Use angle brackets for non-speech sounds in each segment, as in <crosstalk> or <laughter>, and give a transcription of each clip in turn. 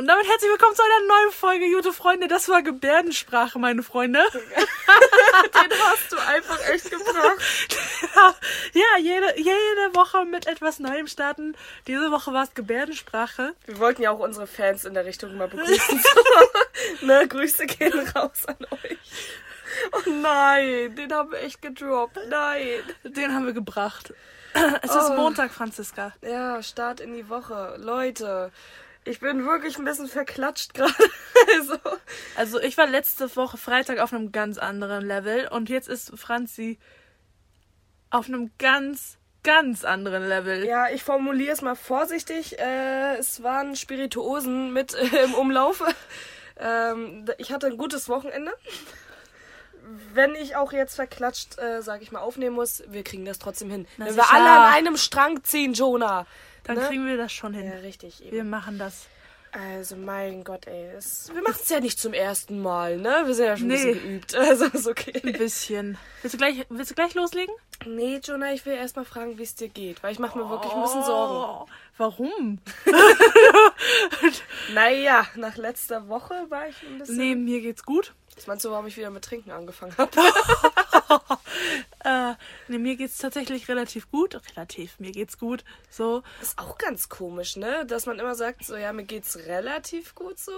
Und damit herzlich willkommen zu einer neuen Folge, gute Freunde. Das war Gebärdensprache, meine Freunde. <laughs> Den hast du einfach echt gebracht. <laughs> ja, jede, jede Woche mit etwas Neuem starten. Diese Woche war es Gebärdensprache. Wir wollten ja auch unsere Fans in der Richtung mal begrüßen. <laughs> ne, Grüße gehen raus an euch. Oh nein, den haben wir echt gedroppt. Nein. Den haben wir gebracht. Es ist Oh. Montag, Franziska. Ja, Start in die Woche. Leute, ich bin wirklich ein bisschen verklatscht gerade. <laughs> also, Also ich war letzte Woche Freitag auf einem ganz anderen Level und jetzt ist Franzi auf einem ganz, ganz anderen Level. ja, ich formuliere es mal vorsichtig. Äh, es waren Spirituosen mit äh, im Umlauf. <laughs> Ähm, ich hatte ein gutes Wochenende. Wenn ich auch jetzt verklatscht, äh, sag ich mal, aufnehmen muss, wir kriegen das trotzdem hin. Na Wenn wir alle an einem Strang ziehen, Jonah. Dann ne? kriegen wir das schon hin. Ja, richtig. Eben. Wir machen das. Also, mein Gott, ey. Es, wir machen es ja nicht zum ersten Mal, ne? Wir sind ja schon ein Nee. bisschen geübt. <laughs> Also, ist Ein okay. bisschen. Willst du gleich, willst du gleich loslegen? Nee, Jonah, ich will erst mal fragen, wie es dir geht. Weil ich mache mir wirklich ein bisschen Sorgen. Oh, Warum? <laughs> Naja, nach letzter Woche war ich ein bisschen... Nee, mir geht's gut. Was meinst du, warum ich wieder mit Trinken angefangen <laughs> habe? Äh, nee, mir geht's tatsächlich relativ gut. Relativ, mir geht's gut. So. Ist auch ganz komisch, ne? Dass man immer sagt, so, ja, mir geht's relativ gut so.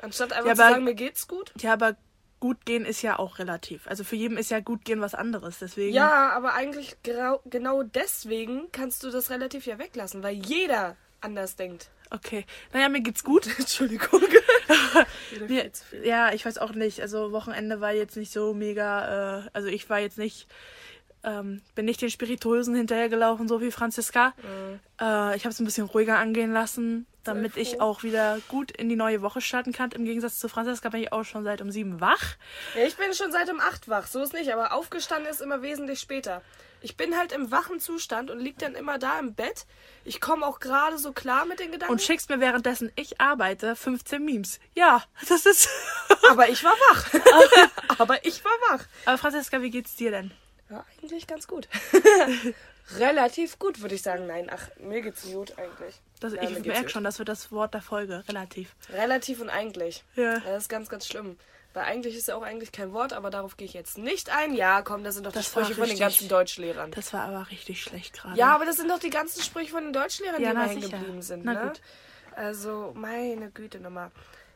Anstatt einfach Ja, zu aber- sagen, mir geht's gut. Ja, aber gut gehen ist ja auch relativ. Also für jeden ist ja gut gehen was anderes. Deswegen. Ja, aber eigentlich genau deswegen kannst du das relativ ja weglassen, weil jeder anders denkt. Okay. Naja, mir geht's gut. <laughs> <laughs> Entschuldigung. Mir, ja, ich weiß auch nicht. Also Wochenende war jetzt nicht so mega. Äh, also ich war jetzt nicht. Ähm, bin nicht den Spirituösen hinterhergelaufen, so wie Franziska. Äh, ich habe es ein bisschen ruhiger angehen lassen, damit ich auch wieder gut in die neue Woche starten kann. Im Gegensatz zu Franziska bin ich auch schon seit um sieben wach. Ja, ich bin schon seit um 8 wach, so ist nicht, aber aufgestanden ist immer wesentlich später. Ich bin halt im wachen Zustand und lieg dann immer da im Bett. Ich komme auch gerade so klar mit den Gedanken. Und schickst mir währenddessen ich arbeite 15 Memes. Ja, das ist. <laughs> aber ich war wach. <laughs> aber ich war wach. Aber Franziska, wie geht's dir denn? Ja, eigentlich ganz gut. <laughs> Relativ gut, würde ich sagen. Nein, ach, mir geht's gut eigentlich. Das, Ja, ich merke schon, das wird das Wort der Folge. Relativ. Relativ und eigentlich. Ja. Das ist ganz, ganz schlimm. Weil eigentlich ist ja auch eigentlich kein Wort, aber darauf gehe ich jetzt nicht ein. Ja, komm, das sind doch die Das war Sprüche von den richtig- ganzen Deutschlehrern. Das war aber richtig schlecht gerade. Ja, aber das sind doch die ganzen Sprüche von den Deutschlehrern, Ja, die immer hängen geblieben sind. Na ne? Also, meine Güte nochmal.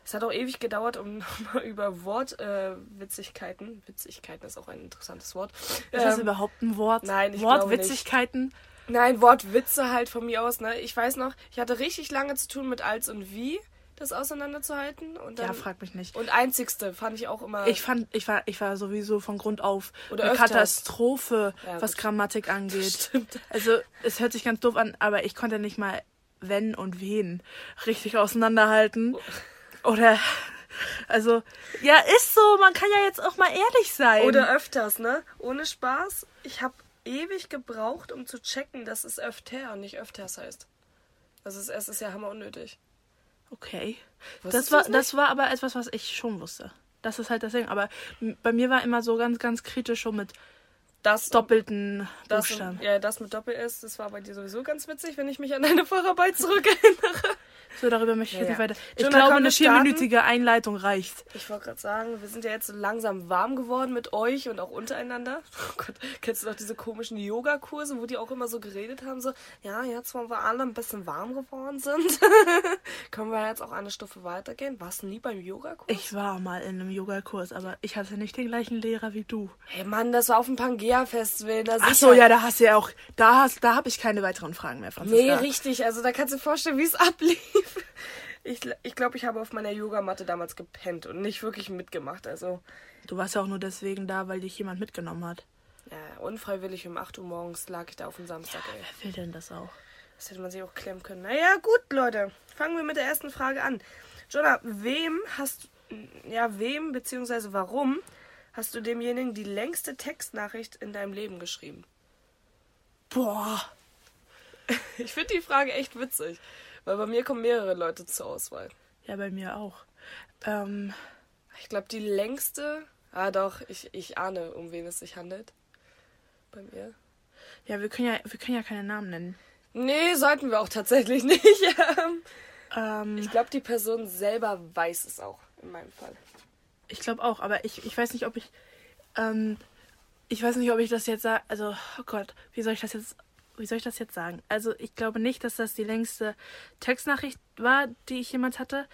Es hat auch ewig gedauert, um <laughs> nochmal über Wortwitzigkeiten. Äh, Witzigkeiten- ist auch ein interessantes Wort. Ist das Ähm, überhaupt ein Wort? nein, ich glaube Wortwitzigkeiten? Nein, Wortwitze halt von mir aus, ne? Ich weiß noch, ich hatte richtig lange zu tun mit als und wie, das auseinanderzuhalten. Und dann, Ja, frag mich nicht. Und einzigste fand ich auch immer. Ich fand, ich war, ich war sowieso von Grund auf Oder eine öfters. Katastrophe, Ja, was gut. Grammatik angeht. <laughs> Stimmt. Also, es hört sich ganz doof an, aber ich konnte nicht mal wenn und wen richtig auseinanderhalten. Oder, also, ja, ist so, man kann ja jetzt auch mal ehrlich sein. Oder öfters, ne? Ohne Spaß. Ich habe ewig gebraucht, um zu checken, dass es öfter und nicht öfters heißt. Das ist, es ist ja hammer unnötig. Okay. Wusstest Das war, das war aber etwas, was ich schon wusste. Das ist halt das Ding. Aber bei mir war immer so ganz, ganz kritisch schon mit Das doppelten das, Buchstaben. Ja, das mit Doppel ist, das war bei dir sowieso ganz witzig, wenn ich mich an deine Vorarbeit zurückerinnere. So, darüber möchte ich jetzt ja. nicht weiter. Ich Jonah, glaube, eine vierminütige Einleitung reicht. Ich wollte gerade sagen, wir sind ja jetzt so langsam warm geworden mit euch und auch untereinander. <laughs> Oh Gott, kennst du noch diese komischen Yogakurse, wo die auch immer so geredet haben, so, ja, jetzt, wo wir alle ein bisschen warm geworden sind, <laughs> können wir jetzt auch eine Stufe weitergehen. Warst du nie beim Yogakurs? Ich war mal in einem Yogakurs, aber ich hatte nicht den gleichen Lehrer wie du. Hey Mann, das war auf dem Pangea-Festival. da Ach sicher- so, ja, da hast du ja auch, da hast, da habe ich keine weiteren Fragen mehr, Nee, Franziska. richtig. Also da kannst du dir vorstellen, wie es ablief. <laughs> Ich glaube, ich, glaub, ich habe auf meiner Yogamatte damals gepennt und nicht wirklich mitgemacht. Also, Du warst ja auch nur deswegen da, weil dich jemand mitgenommen hat. ja, unfreiwillig um 8 Uhr morgens lag ich da auf dem Samstag, ey. Wer will denn das auch? Das hätte man sich auch klemmen können. Naja, gut, Leute. Fangen wir mit der ersten Frage an. Jonah, wem hast ja, wem bzw. warum hast du demjenigen die längste Textnachricht in deinem Leben geschrieben? Boah. <laughs> Ich finde die Frage echt witzig, weil bei mir kommen mehrere Leute zur Auswahl. Ja, bei mir auch. Ähm, Ich glaube, die längste. Ah, doch, ich, ich ahne, um wen es sich handelt. Bei mir. ja, wir können ja, wir können ja keine Namen nennen. Nee, sollten wir auch tatsächlich <laughs> nicht. Ähm, Ähm, Ich glaube, die Person selber weiß es auch, in meinem Fall. Ich glaube auch, aber ich, ich weiß nicht, ob ich. Ähm, ich weiß nicht, ob ich das jetzt sage. Also, oh Gott, wie soll ich das jetzt. Wie soll ich das jetzt sagen? Also, ich glaube nicht, dass das die längste Textnachricht war, die ich jemals hatte.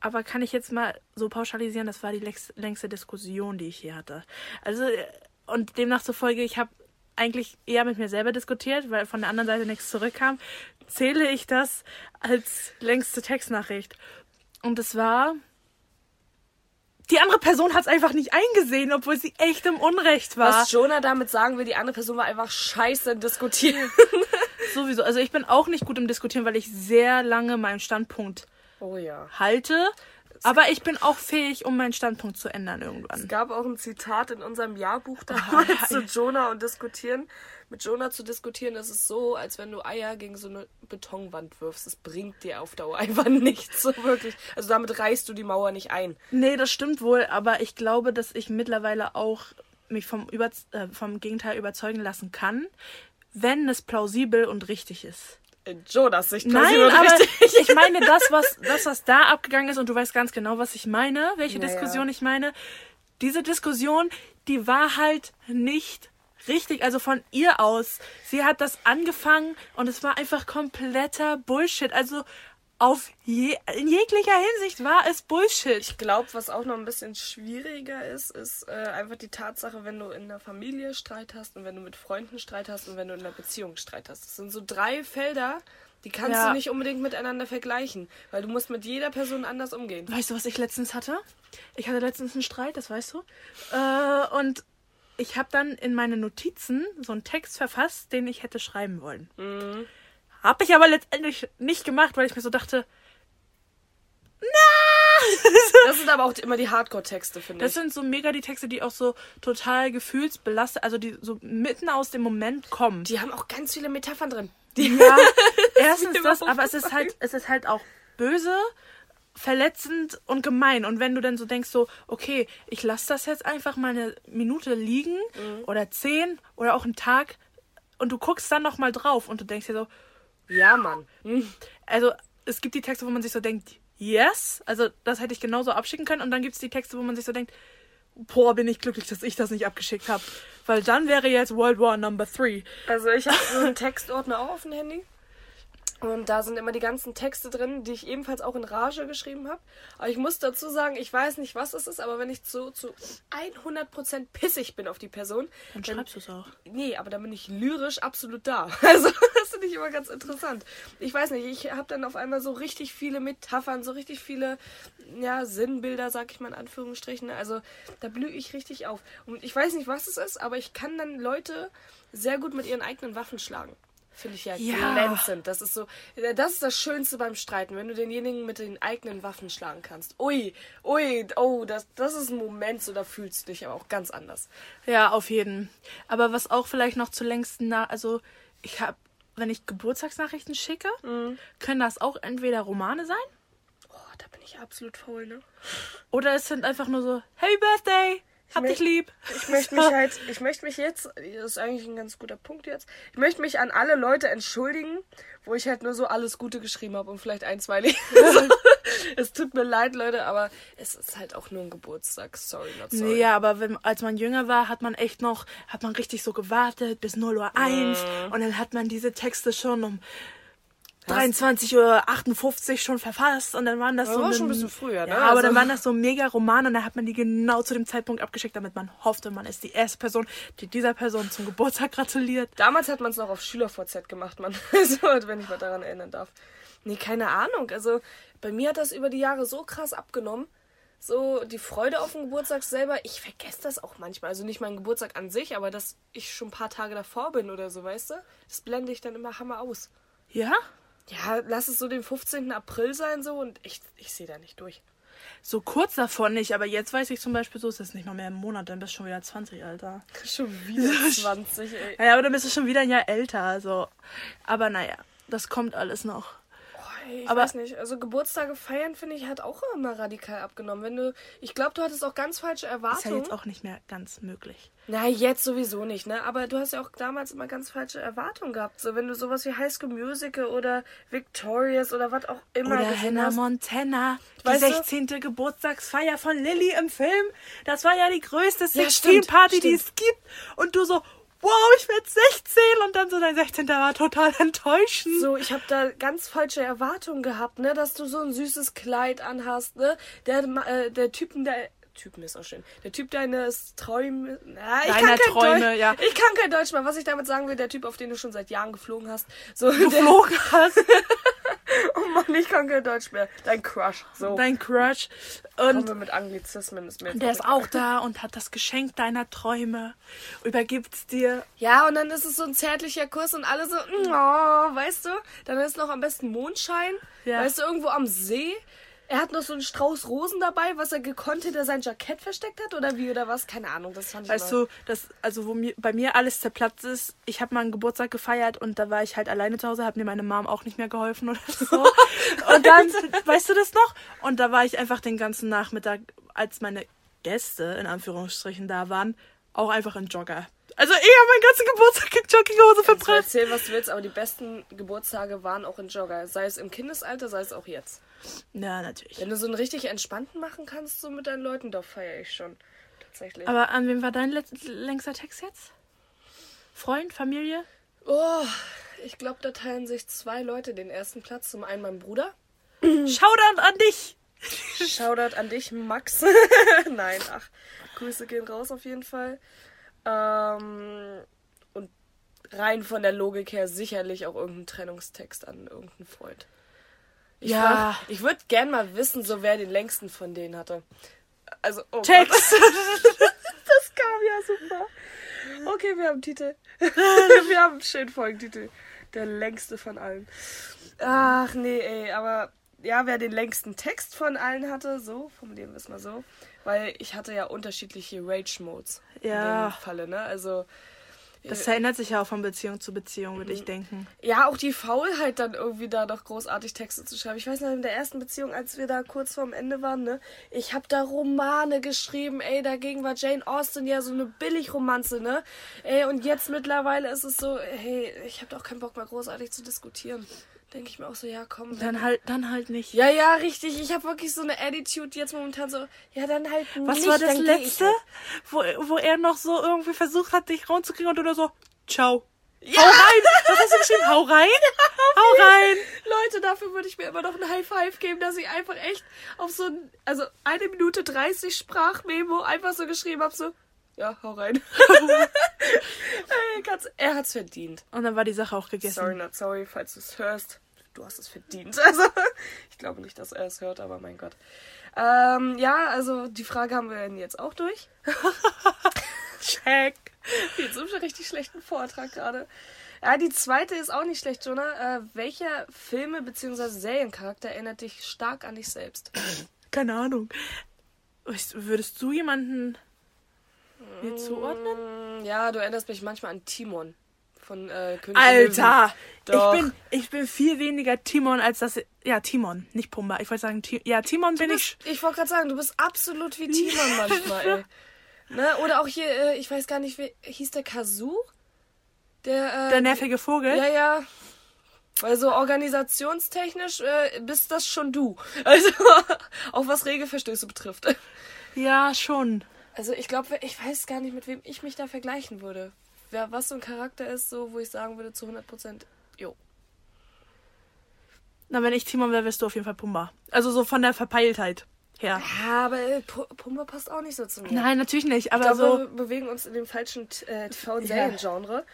Aber kann ich jetzt mal so pauschalisieren, das war die längst- längste Diskussion, die ich hier hatte. Also, äh, und demnach zufolge, ich habe eigentlich eher mit mir selber diskutiert, weil von der anderen Seite nichts zurückkam. Zähle ich das als längste Textnachricht? Und es war die andere Person hat es einfach nicht eingesehen, obwohl sie echt im Unrecht war. Was Jonah damit sagen will, die andere Person war einfach scheiße im Diskutieren. <laughs> Sowieso. Also ich bin auch nicht gut im Diskutieren, weil ich sehr lange meinen Standpunkt Oh ja. halte. Aber ich bin auch fähig, um meinen Standpunkt zu ändern Es irgendwann. gab auch ein Zitat in unserem Jahrbuch damals <laughs> ja. zu Jonah und diskutieren. Mit Jonah zu diskutieren, das ist so, als wenn du Eier gegen so eine Betonwand wirfst. Es bringt dir auf Dauer <laughs> einfach nichts, so wirklich. Also damit reißt du die Mauer nicht ein. Nee, das stimmt wohl, aber ich glaube, dass ich mittlerweile auch mich vom, Über äh, vom Gegenteil überzeugen lassen kann, wenn es plausibel und richtig ist. In Jonas Sicht Nein, aber richtig. <laughs> ich meine das was, das, was da abgegangen ist, und du weißt ganz genau, was ich meine, welche Ja, Diskussion ich meine. Diese Diskussion, die war halt nicht richtig, also von ihr aus. Sie hat das angefangen und es war einfach kompletter Bullshit. Also auf je, in jeglicher Hinsicht war es Bullshit. Ich glaube, was auch noch ein bisschen schwieriger ist, ist äh, einfach die Tatsache, wenn du in der Familie Streit hast und wenn du mit Freunden Streit hast und wenn du in einer Beziehung Streit hast. Das sind so drei Felder, die kannst Ja. du nicht unbedingt miteinander vergleichen, weil du musst mit jeder Person anders umgehen. Weißt du, was ich letztens hatte? Ich hatte letztens einen Streit, das weißt du. Äh, und ich habe dann in meine Notizen so einen Text verfasst, den ich hätte schreiben wollen. Mhm. Hab ich aber letztendlich nicht gemacht, weil ich mir so dachte, <laughs> Das sind aber auch immer die Hardcore-Texte, finde das ich. sind so mega die Texte, die auch so total gefühlsbelastet, also die so mitten aus dem Moment kommen. Die haben auch ganz viele Metaphern drin. Ja, <laughs> erstens das, aber es ist halt, es ist halt auch böse, verletzend und gemein. Und wenn du dann so denkst, so, okay, ich lasse das jetzt einfach mal eine Minute liegen oder zehn oder auch einen Tag und du guckst dann nochmal drauf und du denkst dir so, Ja, Mann. Hm. also es gibt die Texte, wo man sich so denkt, yes, also das hätte ich genauso abschicken können und dann gibt es die Texte, wo man sich so denkt, boah, bin ich glücklich, dass ich das nicht abgeschickt habe. Weil dann wäre jetzt World War Number 3. Also ich habe so einen Textordner auch auf dem Handy. Und da sind immer die ganzen Texte drin, die ich ebenfalls auch in Rage geschrieben habe. Aber ich muss dazu sagen, ich weiß nicht, was es ist, aber wenn ich zu, zu 100% pissig bin auf die Person, Dann schreibst du es auch. Nee, aber dann bin ich lyrisch absolut da. <laughs> Also, das finde ich immer ganz interessant. Ich weiß nicht, ich habe dann auf einmal so richtig viele Metaphern, so richtig viele ja, Sinnbilder, sag ich mal in Anführungsstrichen. Also, da blühe ich richtig auf. Und ich weiß nicht, was es ist, aber ich kann dann Leute sehr gut mit ihren eigenen Waffen schlagen. Finde ich ja, Ja. glänzend. Das ist so, das ist das Schönste beim Streiten, wenn du denjenigen mit den eigenen Waffen schlagen kannst. Ui, ui, oh, das, das ist ein Moment, so da fühlst du dich aber auch ganz anders. Ja, auf jeden. Aber was auch vielleicht noch zu längsten nach, also ich habe, wenn ich Geburtstagsnachrichten schicke, können das auch entweder Romane sein Oh, da bin ich absolut faul, ne? oder es sind einfach nur so, Happy Birthday, hab dich lieb. Ich möchte mich <laughs> halt, ich möchte mich jetzt, das ist eigentlich ein ganz guter Punkt jetzt, ich möchte mich an alle Leute entschuldigen, wo ich halt nur so alles Gute geschrieben habe und vielleicht ein, zwei nicht. <laughs> es tut mir leid, Leute, aber es ist halt auch nur ein Geburtstag. Sorry, not sorry. Nee, ja, aber wenn, als man jünger war, hat man echt noch, hat man richtig so gewartet bis 0 Uhr 1 und dann hat man diese Texte schon um 23 Uhr 58 schon verfasst und dann waren das Das so war eine- schon ein bisschen früher, ne? Ja, aber dann Also- waren das so mega Romane und dann hat man die genau zu dem Zeitpunkt abgeschickt, damit man hoffte, man ist die erste Person, die dieser Person zum Geburtstag gratuliert. Damals hat man es noch auf SchülerVZ gemacht, man. <laughs> so, wenn ich mal daran erinnern darf. Nee, keine Ahnung. Also bei mir hat das über die Jahre so krass abgenommen. So die Freude auf den Geburtstag selber. Ich vergesse das auch manchmal. Also nicht mein Geburtstag an sich, aber dass ich schon ein paar Tage davor bin oder so, weißt du? Das blende ich dann immer hammer aus. Ja? Ja, lass es so den 15. April sein so und ich, ich sehe da nicht durch. So kurz davon nicht, aber jetzt weiß ich zum Beispiel so, es ist nicht mal mehr ein Monat, dann bist du schon wieder 20, Alter. Schon wieder 20, ey. Naja, aber dann bist du schon wieder ein Jahr älter, also. Aber naja, das kommt alles noch. Ich aber weiß nicht. Also Geburtstage feiern, finde ich, hat auch immer radikal abgenommen. Wenn du, ich glaube, du hattest auch ganz falsche Erwartungen. Ist ja jetzt auch nicht mehr ganz möglich. Na, jetzt sowieso nicht, ne? Aber du hast ja auch damals immer ganz falsche Erwartungen gehabt. So, wenn du sowas wie High School Musical oder Victorious oder was auch immer Oder Hannah hast. Montana. Die 16. Du? Geburtstagsfeier von Lilly im Film. Das war ja die größte 16-Party, ja, die es gibt. Und du so, wow, ich werde 16 und dann so dein 16. war total <laughs> enttäuschend. So, ich habe da ganz falsche Erwartungen gehabt, ne, dass du so ein süßes Kleid anhast, ne? Der äh, der Typen, der Typen ist auch schön. Der Typ deines Träume. Na, ich Deiner kann Träume, Deutsch, ja. Ich kann kein Deutsch mehr. Was ich damit sagen will, der Typ, auf den du schon seit Jahren geflogen hast. So, geflogen hast. <laughs> ich kann kein Deutsch mehr. Dein Crush. So. Dein Crush. Und Kommen wir mit Anglizismen ist mir Der ist auch da und hat das Geschenk deiner Träume. Übergibt's dir. Ja, und dann ist es so ein zärtlicher Kuss und alle so, oh, weißt du? Dann ist noch am besten Mondschein. Ja. Weißt du, irgendwo am See. Er hat noch so einen Strauß Rosen dabei, was er gekonnt hinter sein Jackett versteckt hat oder wie oder was? Keine Ahnung, das fand ich Weißt du, das, also wo mir, bei mir alles zerplatzt ist, ich habe mal einen Geburtstag gefeiert und da war ich halt alleine zu Hause, hat mir meine Mom auch nicht mehr geholfen oder so. <laughs> und dann, weißt du das noch? Und da war ich einfach den ganzen Nachmittag, als meine Gäste in Anführungsstrichen da waren, auch einfach in Jogger. Also ich habe meinen ganzen Geburtstag in Jogginghose verbracht. Erzähl, was du willst, aber die besten Geburtstage waren auch in Jogger. Sei es im Kindesalter, sei es auch jetzt. Ja, natürlich. Wenn du so einen richtig entspannten machen kannst, so mit deinen Leuten, doch feiere ich schon. Tatsächlich. Aber an wem war dein längster Text jetzt? Freund, Familie? Oh, ich glaube, da teilen sich zwei Leute den ersten Platz. Zum einen mein Bruder. <clears throat> Shoutout an dich! <laughs> Shoutout an dich, Max. <laughs> Nein, ach, Grüße gehen raus auf jeden Fall. Ähm, und rein von der Logik her sicherlich auch irgendein Trennungstext an irgendeinen Freund. Ich ja. Frag, ich würde gern mal wissen, so wer den längsten von denen hatte. Also, oh Text! <laughs> das kam ja super. Okay, wir haben Titel. <laughs> wir haben einen schönen Folgentitel. Der längste von allen. Ach nee, ey, aber ja, wer den längsten Text von allen hatte, so, formulieren wir es mal so. Weil ich hatte ja unterschiedliche Rage-Modes. Ja. In dem Falle, ne? Also das verändert sich ja auch von Beziehung zu Beziehung, würde ich mhm. denken. Ja, auch die Faulheit dann irgendwie da noch großartig Texte zu schreiben. Ich weiß noch, in der ersten Beziehung, als wir da kurz vorm Ende waren, ne, ich habe da Romane geschrieben, ey, dagegen war Jane Austen ja so eine Billigromanze, ne? Ey, und jetzt mittlerweile ist es so, hey, ich habe doch keinen Bock mehr großartig zu diskutieren denke ich mir auch so, ja, komm. Dann halt, dann halt nicht. Ja, ja, richtig. Ich habe wirklich so eine Attitude jetzt momentan so, ja, dann halt Was nicht. Was war das letzte, halt. wo, wo er noch so irgendwie versucht hat, dich raunzukriegen und du da so, ciao. Ja. Hau rein! Was hast du geschrieben? Hau rein? <laughs> Ja, Hau rein! Leute, dafür würde ich mir immer noch ein High Five geben, dass ich einfach echt auf so ein, also eine Minute 30 Sprachmemo einfach so geschrieben habe, so, ja, hau rein. <laughs> er hat's verdient. Und dann war die Sache auch gegessen. Sorry, not sorry, falls du es hörst du hast es verdient. <laughs> Also, ich glaube nicht, dass er es hört, aber mein Gott. Ähm, ja, also die Frage haben wir jetzt auch durch. <laughs> Check. Jetzt sind wir richtig schlechten Vortrag gerade. Ja, die zweite ist auch nicht schlecht, Jonah. Äh, welcher Filme- bzw. Seriencharakter erinnert dich stark an dich selbst? Keine Ahnung. Würdest du jemanden mir zuordnen? Ja, du erinnerst mich manchmal an Timon von äh, König Alter! Ich bin, ich bin viel weniger Timon als das. Ja, Timon, nicht Pumba. Ich wollte sagen, Ti ja, Timon du bin bist, ich. Ich wollte gerade sagen, du bist absolut wie <laughs> Timon manchmal, ey. Ne? Oder auch hier, äh, ich weiß gar nicht, wie hieß der Kazu? Der, äh, der nervige Vogel? Ja, ja. Weil so organisationstechnisch äh, bist das schon du. <laughs> Also, auch was Regelverstöße betrifft. Ja, schon. Also ich glaube, ich weiß gar nicht, mit wem ich mich da vergleichen würde wer was so ein Charakter ist, so wo ich sagen würde zu 100 Prozent, jo. Na, wenn ich Timon wäre, wärst du auf jeden Fall Pumba. Also so von der Verpeiltheit her. Ja, aber äh, Pumba passt auch nicht so zu mir. Nein, natürlich nicht. Aber ich glaube, so wir bewegen uns in dem falschen äh, TV- und Seriengenre.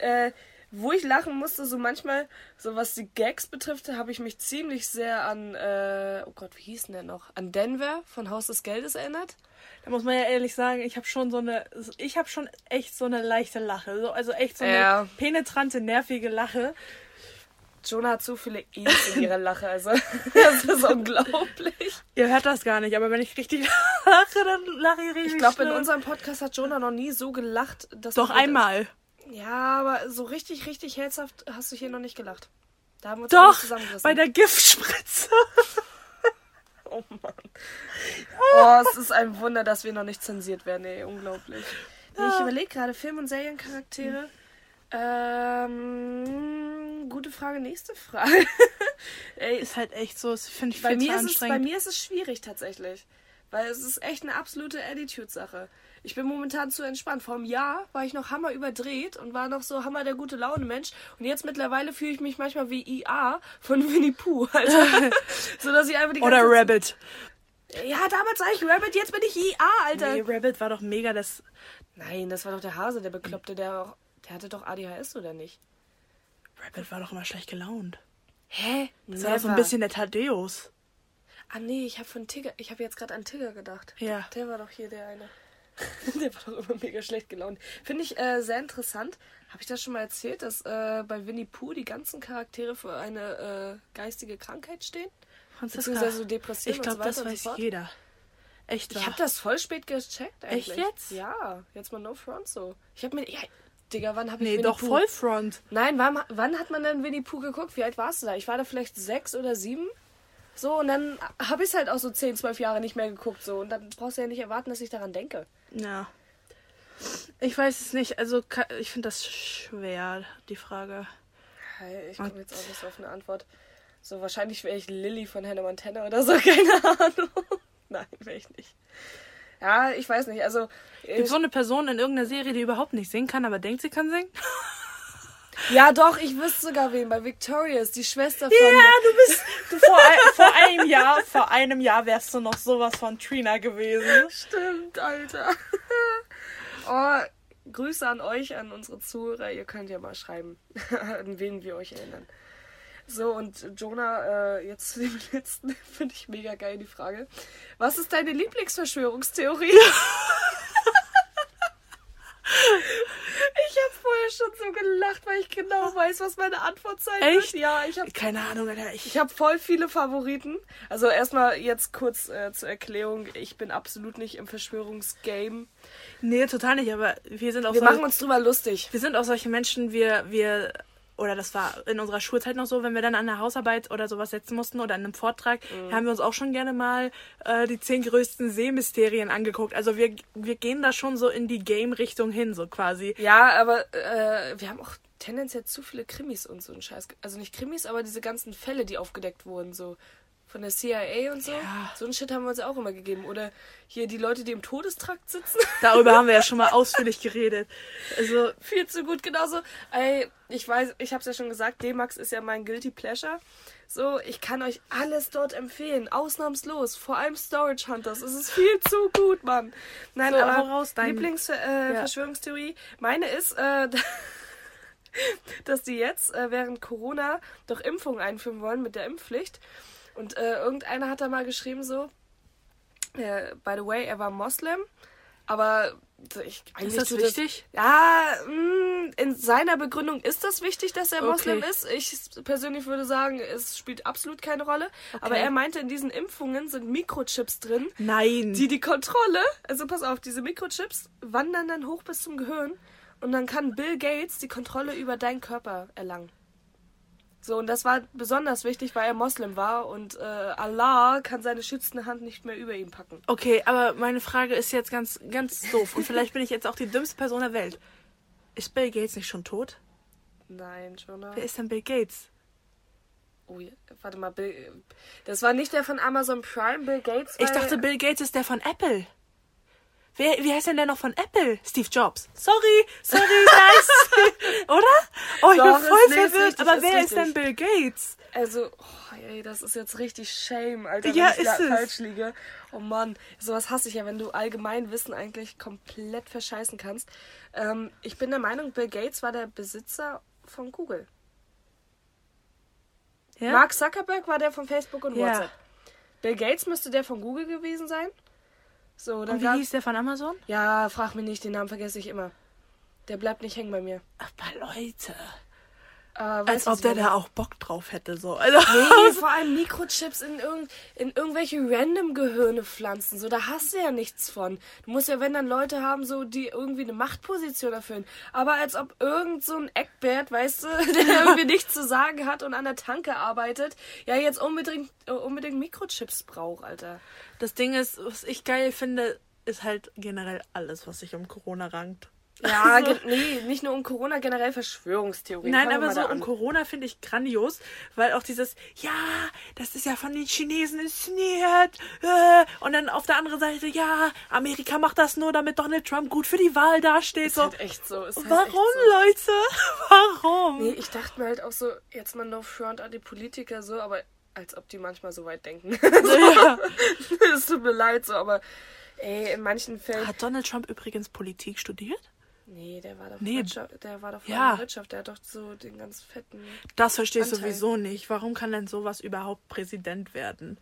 Ja. Äh, wo ich lachen musste, so manchmal, so was die Gags betrifft, habe ich mich ziemlich sehr an, äh, oh Gott, wie hieß denn der noch? An Denver von Haus des Geldes erinnert. Da muss man ja ehrlich sagen, ich habe schon so eine, ich habe schon echt so eine leichte Lache. So, also echt so eine ja. penetrante, nervige Lache. Jonah hat so viele E's in ihrer Lache, also <laughs> das ist unglaublich. Ihr hört das gar nicht, aber wenn ich richtig <laughs> lache, dann lache ich richtig. Ich glaube, in unserem Podcast hat Jonah noch nie so gelacht, dass. Doch einmal. Ja, aber so richtig, richtig herzhaft hast du hier noch nicht gelacht. Da haben wir uns Doch, zusammengerissen. bei der Giftspritze. <laughs> Oh Mann. Oh, <laughs> es ist ein Wunder, dass wir noch nicht zensiert werden, ey. Unglaublich. Nee, ich überlege gerade, Film- und Seriencharaktere. Ähm, gute Frage, nächste Frage. <laughs> ey, Ist halt echt so, das finde ich bei viel zu mir, ist es, bei anstrengend. mir ist es schwierig tatsächlich. Weil es ist echt eine absolute Attitude-Sache. Ich bin momentan zu entspannt. Vor einem Jahr war ich noch hammer überdreht und war noch so hammer der gute Laune Mensch. Und jetzt mittlerweile fühle ich mich manchmal wie IA von <laughs> Winnie Pooh, Alter. <laughs> so dass ich einfach die ganze Oder Rabbit. Ja, damals war ich Rabbit, jetzt bin ich IA, Alter. Nee, Rabbit war doch mega das. Nein, das war doch der Hase, der Bekloppte, der auch. Der hatte doch ADHS, oder nicht? Rabbit war doch immer schlecht gelaunt. Hä? Das war so ein bisschen der Thaddeus. Ah nee, ich habe von Tigger, ich habe jetzt gerade an Tigger gedacht. Ja. Der war doch hier der eine. <laughs> der war doch immer mega schlecht gelaunt. Finde ich äh, sehr interessant. Habe ich das schon mal erzählt, dass äh, bei Winnie Pooh die ganzen Charaktere für eine äh, geistige Krankheit stehen? Franziska. Beziehungsweise so Depressionen Ich glaube, so das so weiß fort. jeder. Echt Ich habe das voll spät gecheckt eigentlich. Echt jetzt? Ja, jetzt mal no front so. Ich habe mir ja, Digga, wann habe ich Nee, Winnie doch Pooh? Vollfront. Nein, wann, wann hat man denn Winnie Pooh geguckt? Wie alt warst du da? Ich war da vielleicht sechs oder sieben. So, und dann habe ich es halt auch so zehn, zwölf Jahre nicht mehr geguckt. So, und dann brauchst du ja nicht erwarten, dass ich daran denke. Ja. Ich weiß es nicht. Also, ich finde das schwer, die Frage. Ich komme jetzt auch nicht so auf eine Antwort. So, wahrscheinlich wäre ich Lilly von Hannah Montana oder so, <laughs> keine Ahnung. Nein, wäre ich nicht. Ja, ich weiß nicht. Also, Gibt so eine Person in irgendeiner Serie, die überhaupt nicht singen kann, aber denkt, sie kann singen? <laughs> ja, doch, ich wüsste sogar wen. Bei Victorious, die Schwester von. du bist. Du, <laughs> vor, ein, vor einem Jahr, vor einem Jahr wärst du noch sowas von Trina gewesen. Stimmt, Alter. <laughs> oh, Grüße an euch, an unsere Zuhörer. Ihr könnt ja mal schreiben, <laughs> an wen wir euch erinnern. So, und Jonah, äh, jetzt zu dem letzten, finde ich mega geil die Frage. Was ist deine Lieblingsverschwörungstheorie? Schon so gelacht, weil ich genau weiß, was meine Antwort sein Echt? wird. Ja, ich habe Keine Ahnung, Alter. Ich, ich habe voll viele Favoriten. Also erstmal jetzt kurz äh, zur Erklärung. Ich bin absolut nicht im Verschwörungsgame. nee, total nicht, aber wir sind auch Wir so, machen uns drüber lustig. wir sind auch solche Menschen, wir, wir, oder das war in unserer Schulzeit noch so, wenn wir dann an der Hausarbeit oder sowas setzen mussten oder an einem Vortrag, Mhm. haben wir uns auch schon gerne mal äh, die zehn größten Seemysterien angeguckt. Also wir, wir gehen da schon so in die Game-Richtung hin, so quasi. Ja, aber äh, wir haben auch tendenziell zu viele Krimis und so einen Scheiß. Also nicht Krimis, aber diese ganzen Fälle, die aufgedeckt wurden, so von der CIA und so. Ja. So einen Shit haben wir uns ja auch immer gegeben. Oder hier die Leute, die im Todestrakt sitzen. <laughs> Darüber haben wir ja schon mal ausführlich geredet. Also, Viel zu gut, genauso. Ey, ich weiß, ich hab's ja schon gesagt, D-Max ist ja mein Guilty Pleasure. So, ich kann euch alles dort empfehlen, ausnahmslos. Vor allem Storage Hunters. Es ist viel zu gut, Mann. Nein, So, aber raus, dein- Lieblingsverschwörungstheorie. Äh, Ja. Meine ist, äh, <laughs> dass die jetzt äh, während Corona doch Impfungen einführen wollen mit der Impfpflicht. Und äh, irgendeiner hat da mal geschrieben so, äh, by the way, er war Moslem, aber ich, eigentlich ist das wichtig? ja, mh, in seiner Begründung ist das wichtig, dass er Okay. Moslem ist. Ich persönlich würde sagen, es spielt absolut keine Rolle. Aber er meinte, in diesen Impfungen sind Mikrochips drin, Nein. die die Kontrolle, also pass auf, diese Mikrochips wandern dann hoch bis zum Gehirn und dann kann Bill Gates die Kontrolle über deinen Körper erlangen. So, und das war besonders wichtig, weil er Moslem war und äh, Allah kann seine schützende Hand nicht mehr über ihn packen. Okay, aber meine Frage ist jetzt ganz, ganz doof. Und vielleicht bin ich jetzt auch die dümmste Person der Welt. Ist Bill Gates nicht schon tot? Nein, Jonah. Wer ist denn Bill Gates? Oh, warte mal, Bill, das war nicht der von Amazon Prime, Bill Gates. Ich dachte, Bill Gates ist der von Apple. Wer, wie heißt denn der noch von Apple? Steve Jobs. Sorry, sorry, nice. <laughs> Oder? Oh, ich Doch, bin voll ist- ist verwirrt. richtig, Aber ist wer ist denn richtig. Bill Gates? Also, oh, ey, das ist jetzt richtig Shame, Alter, Ja, wenn ich da ist es. falsch liege. Oh Mann, sowas hasse ich ja, wenn du allgemein Wissen eigentlich komplett verscheißen kannst. Ähm, ich bin der Meinung, Bill Gates war der Besitzer von Google. Ja? Mark Zuckerberg war der von Facebook und Ja. WhatsApp. Bill Gates müsste der von Google gewesen sein. So, dann Und wie gab- hieß der von Amazon? Ja, frag mich nicht, den Namen vergesse ich immer. Der bleibt nicht hängen bei mir. Aber Leute. Aber Als ob der da auch Bock drauf hätte. So. Also, <laughs> Nee, vor allem Mikrochips in, irgend, in irgendwelche random Gehirne pflanzen. So, da hast du ja nichts von. Du musst ja, wenn dann Leute haben, so, die irgendwie eine Machtposition erfüllen. Aber als ob irgend so ein Eckbert, weißt du, <laughs> der <laughs> irgendwie nichts zu sagen hat und an der Tanke arbeitet, ja, jetzt unbedingt, äh, unbedingt Mikrochips braucht, Alter. das Ding ist, was ich geil finde, ist halt generell alles, was sich um Corona rankt. Ja, <laughs> So. ge- nee, nicht nur um Corona, generell Verschwörungstheorien. Nein, Fangen aber so um. Corona finde ich grandios, weil auch dieses, ja, das ist ja von den Chinesen inszeniert. Äh, und dann auf der anderen Seite, ja, Amerika macht das nur, damit Donald Trump gut für die Wahl dasteht. Ist So, halt echt so. Ist halt warum, echt so. Leute? <laughs> Warum? Nee, ich dachte mir halt auch so, jetzt mal no front an die Politiker so, aber als ob die manchmal so weit denken. <laughs> Ja. Es tut mir leid so, aber ey, in manchen Fällen. Hat Donald Trump übrigens Politik studiert? Nee, der war doch Nee. Wirtschaft, der war doch Ja. Wirtschaft, der hat doch so den ganz fetten. Das verstehe ich sowieso nicht. Warum kann denn sowas überhaupt Präsident werden?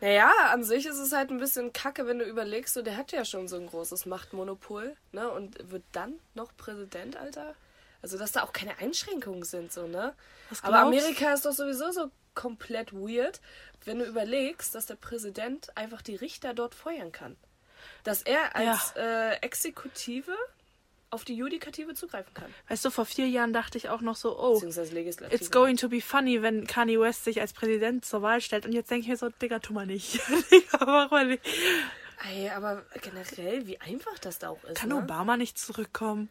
Naja, an sich ist es halt ein bisschen kacke, wenn du überlegst, so der hat ja schon so ein großes Machtmonopol, ne? Und wird dann noch Präsident, Alter? Also, dass da auch keine Einschränkungen sind, so, ne? Aber Amerika ist doch sowieso so komplett weird, wenn du überlegst, dass der Präsident einfach die Richter dort feuern kann. Dass er als äh, Exekutive auf die Judikative zugreifen kann. Weißt du, vor vier Jahren dachte ich auch noch so, oh, it's going to be funny, wenn Kanye West sich als Präsident zur Wahl stellt. Und jetzt denke ich mir so, Digga, tu mal nicht. <laughs> Digga, mach nicht. Ey, aber generell, wie einfach das da auch ist. Kann ne? Obama nicht zurückkommen?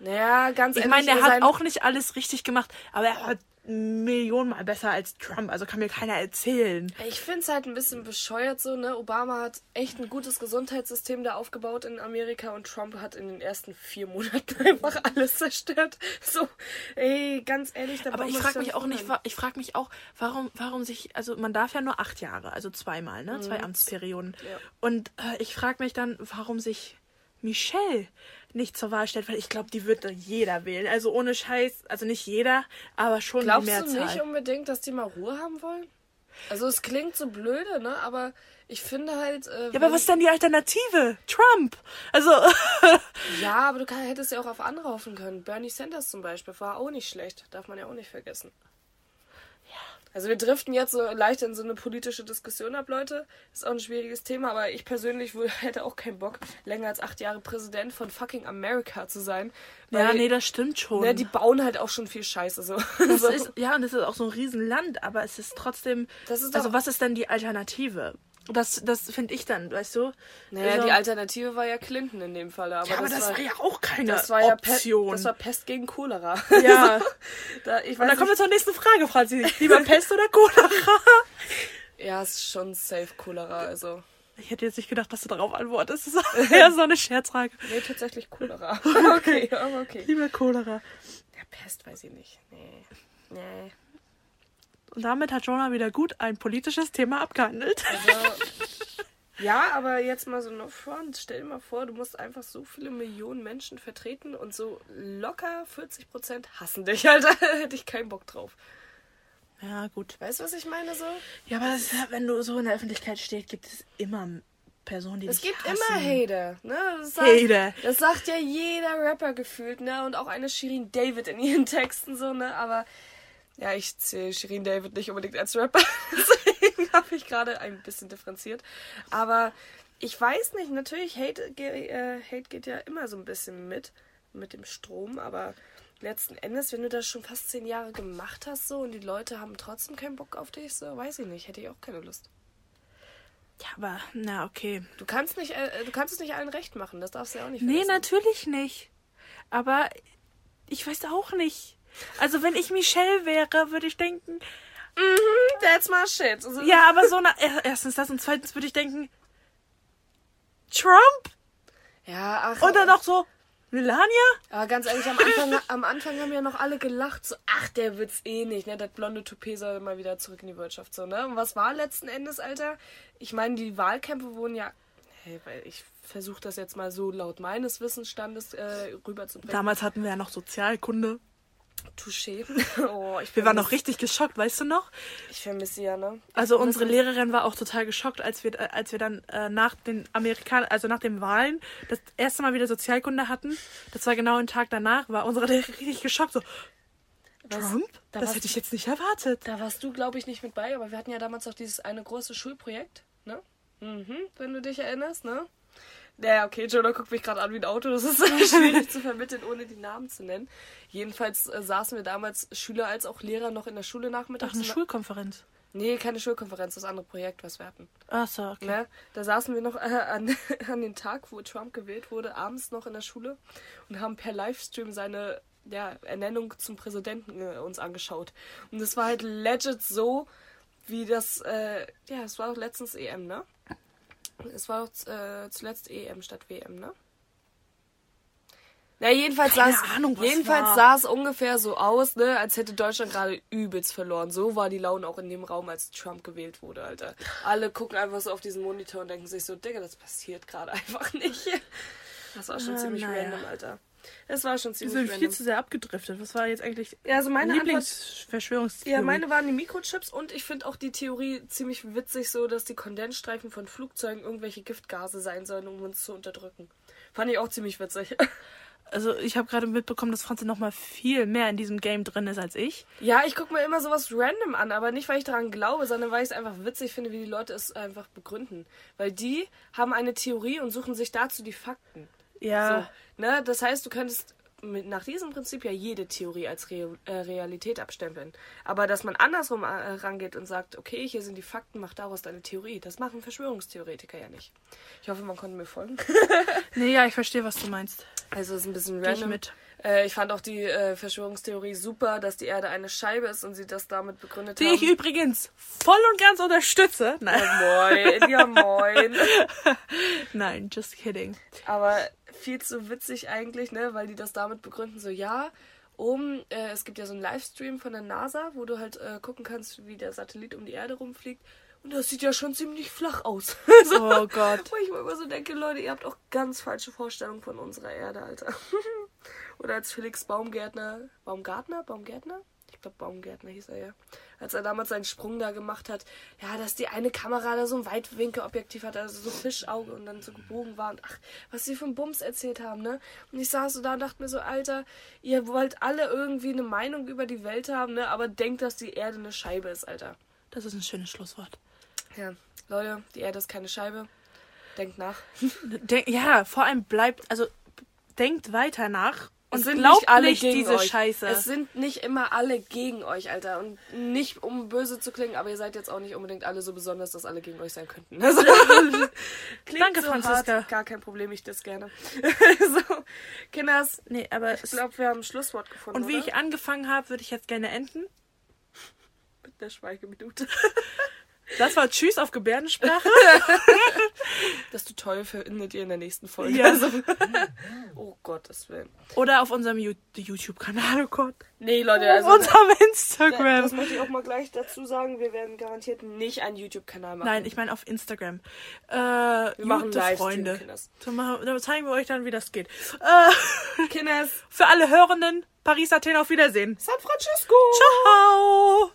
Naja, ganz Ich meine, der er hat auch nicht alles richtig gemacht, aber er hat Millionenmal besser als Trump. Also kann mir keiner erzählen. Ich finde es halt ein bisschen bescheuert so, ne? Obama hat echt ein gutes Gesundheitssystem da aufgebaut in Amerika und Trump hat in den ersten vier Monaten <laughs> einfach alles zerstört. So, ey, ganz ehrlich, da Aber ich frage mich auch nicht, ich frage mich auch, warum, warum sich, also man darf ja nur acht Jahre, also zweimal, ne? Zwei Mhm. Amtsperioden. Ja. Und äh, ich frage mich dann, warum sich Michelle nicht zur Wahl stellt, weil ich glaube, die wird jeder wählen. Also ohne Scheiß, also nicht jeder, aber schon Glaubst die du Mehrzahl. nicht unbedingt, dass die mal Ruhe haben wollen? Also es klingt so blöde, ne? Aber ich finde halt. Äh, ja, aber was ist denn die Alternative? Trump. Also <laughs> Ja, aber du kann, hättest ja auch auf andere hoffen können. Bernie Sanders zum Beispiel war auch nicht schlecht. Darf man ja auch nicht vergessen. Also wir driften jetzt so leicht in so eine politische Diskussion ab, Leute. Ist auch ein schwieriges Thema, aber ich persönlich wohl- <laughs> hätte auch keinen Bock, länger als acht Jahre Präsident von fucking Amerika zu sein. ja, nee, das stimmt schon. ne, die bauen halt auch schon viel Scheiße so. das <laughs> so. ist, ja, und das ist auch so ein Riesenland, aber es ist trotzdem. Das ist doch- also was ist denn die Alternative? Das, das finde ich dann, weißt du? Naja, also, die Alternative war ja Clinton in dem Falle. Aber, ja, aber das, das war ja auch keine das war ja Option. das war Pest gegen Cholera. ja. <laughs> da, ich Und dann kommen wir zur nächsten Frage, Franzi. Lieber Pest oder Cholera? <laughs> ja, es ist schon safe Cholera. Also, Ich hätte jetzt nicht gedacht, dass du darauf antwortest. Das ist eher so eine Scherzfrage. <laughs> nee, tatsächlich Cholera. okay, okay. Lieber Cholera. Ja, Pest weiß ich nicht. Nee. Nee. Und damit hat Jonah wieder gut ein politisches Thema abgehandelt. Also, <laughs> ja, aber jetzt mal so no front. Stell dir mal vor, du musst einfach so viele Millionen Menschen vertreten und so locker 40% hassen dich, Alter. <laughs> Hätte ich keinen Bock drauf. Ja, gut. Weißt du, was ich meine so? Ja, aber das ist, wenn du so in der Öffentlichkeit stehst, gibt es immer Personen, die Es dich gibt hassen. immer Hater, ne? Das sagt, Hater. Das sagt ja jeder Rapper gefühlt, ne? Und auch eine Shirin David in ihren <laughs> Texten so, ne? Aber ja, ich zähle Shirin David nicht unbedingt als Rapper. <laughs> Deswegen habe ich gerade ein bisschen differenziert. Aber ich weiß nicht, natürlich, Hate, äh, Hate geht ja immer so ein bisschen mit, mit dem Strom, aber letzten Endes, wenn du das schon fast zehn Jahre gemacht hast, so und die Leute haben trotzdem keinen Bock auf dich, so, weiß ich nicht, hätte ich auch keine Lust. Ja, aber, na, okay. Du kannst nicht, äh, du kannst es nicht allen recht machen, das darfst du ja auch nicht Nee, vergessen. natürlich nicht. Aber ich weiß auch nicht. Also, wenn ich Michelle wäre, würde ich denken, That's my shit. Also, ja, aber so na, er- erstens das und zweitens würde ich denken, Trump? Ja, ach. Und dann noch so, Melania? aber ganz ehrlich, am Anfang, am Anfang haben ja noch alle gelacht. So, ach, der wird's eh nicht, ne? Das blonde Toupet soll mal wieder zurück in die Wirtschaft, so, ne? Und was war letzten Endes, Alter? Ich meine, die Wahlkämpfe wurden ja. Hey, weil ich versuche das jetzt mal so laut meines Wissensstandes äh, rüberzubringen. Damals hatten wir ja noch Sozialkunde. Touché. <laughs> Oh, ich Wir waren noch richtig geschockt, weißt du noch? Ich vermisse sie ja, ne? Also unsere Lehrerin war auch total geschockt, als wir, äh, als wir dann äh, nach den Amerikan also nach den Wahlen das erste Mal wieder Sozialkunde hatten. Das war genau ein Tag danach, war unsere <laughs> Lehrerin richtig geschockt. So, Trump? da das hätte ich jetzt nicht erwartet. Da warst du, glaube ich, nicht mit bei, aber wir hatten ja damals auch dieses eine große Schulprojekt, ne? Mhm, wenn du dich erinnerst, ne? Naja, okay, Jonah guckt mich gerade an wie ein Auto. Das ist <laughs> schwierig zu vermitteln, ohne die Namen zu nennen. Jedenfalls äh, saßen wir damals, Schüler als auch Lehrer, noch in der Schule nachmittags. Ach, eine Schulkonferenz. Nee, keine Schulkonferenz, das andere Projekt, was wir hatten. Ach so, okay. Ne? Da saßen wir noch äh, an, <laughs> an den Tag, wo Trump gewählt wurde, abends noch in der Schule und haben per Livestream seine ja, Ernennung zum Präsidenten äh, uns angeschaut. Und es war halt legit so, wie das, äh, ja, es war auch letztens EM, ne? Es war auch äh, zuletzt EM statt WM, ne? Na, jedenfalls Keine sah es, Ahnung, jedenfalls war. sah es ungefähr so aus, ne, als hätte Deutschland gerade übelst verloren. So war die Laune auch in dem Raum, als Trump gewählt wurde, Alter. Alle gucken einfach so auf diesen Monitor und denken sich so, Digga, das passiert gerade <laughs> einfach nicht. Das war schon Ah, ziemlich naja. random, Alter. Es war schon Wir ziemlich sind viel zu sehr abgedriftet. Was war jetzt eigentlich Ja, also meine Lieblingsverschwörungstheorie? ja, meine waren die Mikrochips und ich finde auch die Theorie ziemlich witzig, so dass die Kondensstreifen von Flugzeugen irgendwelche Giftgase sein sollen, um uns zu unterdrücken. Fand ich auch ziemlich witzig. <laughs> Also ich habe gerade mitbekommen, dass Franzi noch mal viel mehr in diesem Game drin ist als ich. Ja, ich gucke mir immer sowas random an, aber nicht, weil ich daran glaube, sondern weil ich es einfach witzig finde, wie die Leute es einfach begründen. Weil die haben eine Theorie und suchen sich dazu die Fakten. Ja. So, ne? Das heißt, du könntest mit, nach diesem Prinzip ja jede Theorie als Re äh, Realität abstempeln. Aber dass man andersrum äh, rangeht und sagt, okay, hier sind die Fakten, mach daraus deine Theorie. Das machen Verschwörungstheoretiker ja nicht. Ich hoffe, man konnte mir folgen. <laughs> Nee, ja, ich verstehe, was du meinst. Also es ist ein bisschen Geh ich random. mit. Äh, ich fand auch die äh, Verschwörungstheorie super, dass die Erde eine Scheibe ist und sie das damit begründet Die haben. ich übrigens voll und ganz unterstütze. Nein, moin, ja moin. <laughs> nein, just kidding. Aber viel zu witzig eigentlich, ne, weil die das damit begründen, so ja, um, äh, es gibt ja so einen Livestream von der NASA, wo du halt äh, gucken kannst, wie der Satellit um die Erde rumfliegt. Und das sieht ja schon ziemlich flach aus. <laughs> so, Oh Gott. Wo ich mir immer so denke, Leute, ihr habt auch ganz falsche Vorstellungen von unserer Erde, Alter. <laughs> Oder als Felix Baumgärtner, Baumgartner, Baumgärtner? Ich glaube Baumgärtner hieß er ja. Als er damals seinen Sprung da gemacht hat, ja, dass die eine Kamera da so ein Weitwinkelobjektiv hatte, also so Fischauge und dann so gebogen war und ach, was sie einen Bums erzählt haben, ne? Und ich saß so da und dachte mir so, Alter, ihr wollt alle irgendwie eine Meinung über die Welt haben, ne? Aber denkt, dass die Erde eine Scheibe ist, Alter. Das ist ein schönes Schlusswort. Ja, Leute, die Erde ist keine Scheibe. Denkt nach. <laughs> Ja, vor allem bleibt, also denkt weiter nach Es sind nicht alle nicht gegen diese euch. Scheiße. Es sind nicht immer alle gegen euch, Alter. Und nicht um böse zu klingen, aber ihr seid jetzt auch nicht unbedingt alle so besonders, dass alle gegen euch sein könnten. <laughs> Also, Danke, so Franziska. Hart. Gar kein Problem, ich das gerne. <laughs> so, Kinders, nee, aber ich glaube, wir haben ein Schlusswort gefunden. und wie oder? ich angefangen habe, würde ich jetzt gerne enden. Mit der Schweigeminute. <laughs> Das war Tschüss auf Gebärdensprache. <laughs> Das Tutorial findet ihr in der nächsten Folge. Ja. Also, <laughs> oh Gottes Willen. Oder auf unserem YouTube-Kanal, oh Gott. Nee, Leute, Auf also. unserem Ja, Instagram. das möchte ich auch mal gleich dazu sagen. Wir werden garantiert nicht einen YouTube-Kanal machen. Nein, ich meine auf Instagram. Äh, wir machen Freunde. Kinders. Da zeigen wir euch dann, wie das geht. Äh, <laughs> Kinders. für alle Hörenden, Paris, Athen, auf Wiedersehen. San Francisco. Ciao.